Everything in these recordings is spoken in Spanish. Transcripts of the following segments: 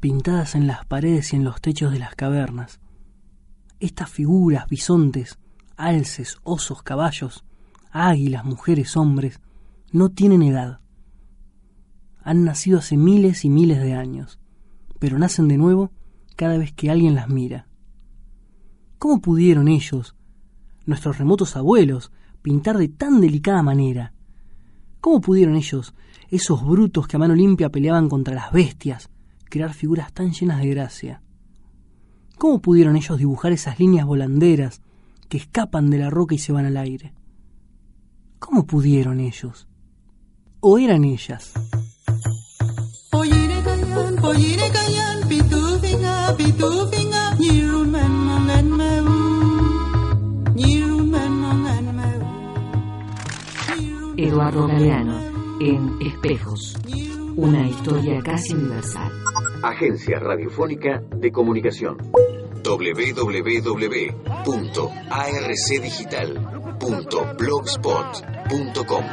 pintadas en las paredes y en los techos de las cavernas. Estas figuras, bisontes, alces, osos, caballos, águilas, mujeres, hombres, no tienen edad. Han nacido hace miles y miles de años, pero nacen de nuevo cada vez que alguien las mira. ¿Cómo pudieron ellos, nuestros remotos abuelos, pintar de tan delicada manera? ¿Cómo pudieron ellos, esos brutos que a mano limpia peleaban contra las bestias, crear figuras tan llenas de gracia? ¿Cómo pudieron ellos dibujar esas líneas volanderas que escapan de la roca y se van al aire? ¿Cómo pudieron ellos? ¿O eran ellas? Eduardo Galeano en Espejos, una historia casi universal. Agencia Radiofónica de Comunicación. www.arcdigital.blogspot.com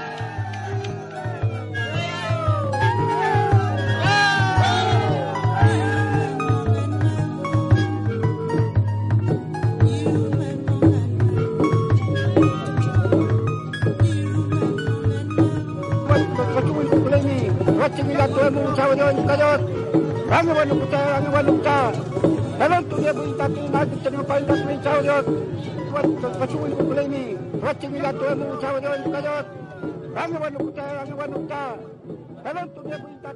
chinga todo mundo chavo de hoy cayó vamos bueno mucha vamos bueno mucha pero tú ya puedes estar tú nadie te lo puede dar sin chavo de hoy tú vas a pasar un buen premio va chinga todo mundo chavo de hoy cayó vamos bueno mucha vamos bueno mucha pero tú ya puedes estar